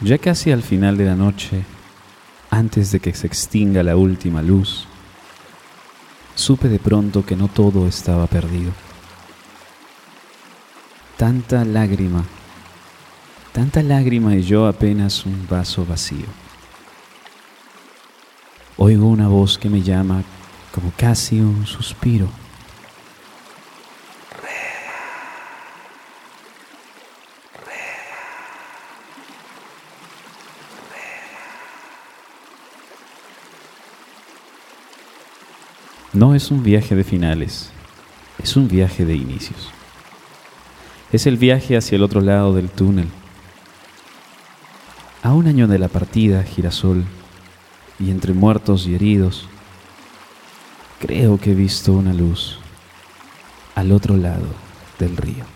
Ya casi al final de la noche, antes de que se extinga la última luz, supe de pronto que no todo estaba perdido. Tanta lágrima, tanta lágrima y yo apenas un vaso vacío. Oigo una voz que me llama como casi un suspiro. No es un viaje de finales, es un viaje de inicios. Es el viaje hacia el otro lado del túnel. A un año de la partida, girasol, y entre muertos y heridos, creo que he visto una luz al otro lado del río.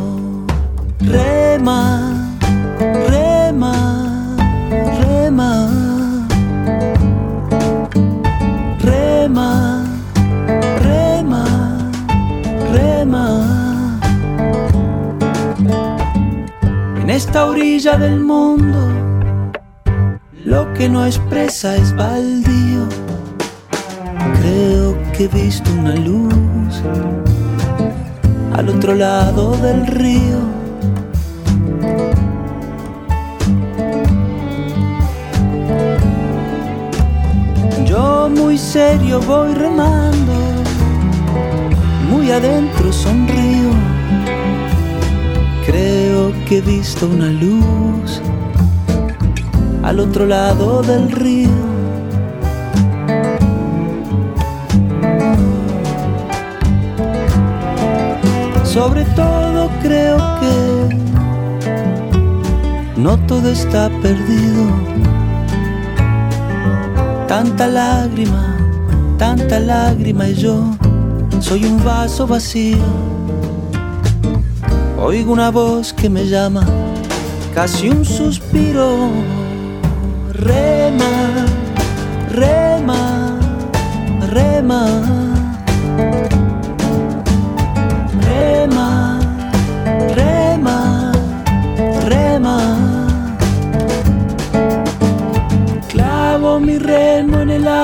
Rema, rema, rema. Rema, rema, rema. En esta orilla del mundo, lo que no expresa es baldío. Creo que he visto una luz al otro lado del río. Muy serio voy remando, muy adentro sonrío. Creo que he visto una luz al otro lado del río. Sobre todo creo que no todo está perdido. Tanta lágrima, tanta lágrima y yo soy un vaso vacío. Oigo una voz que me llama, casi un suspiro. Rema, rema, rema. Rema, rema, rema. Clavo mi el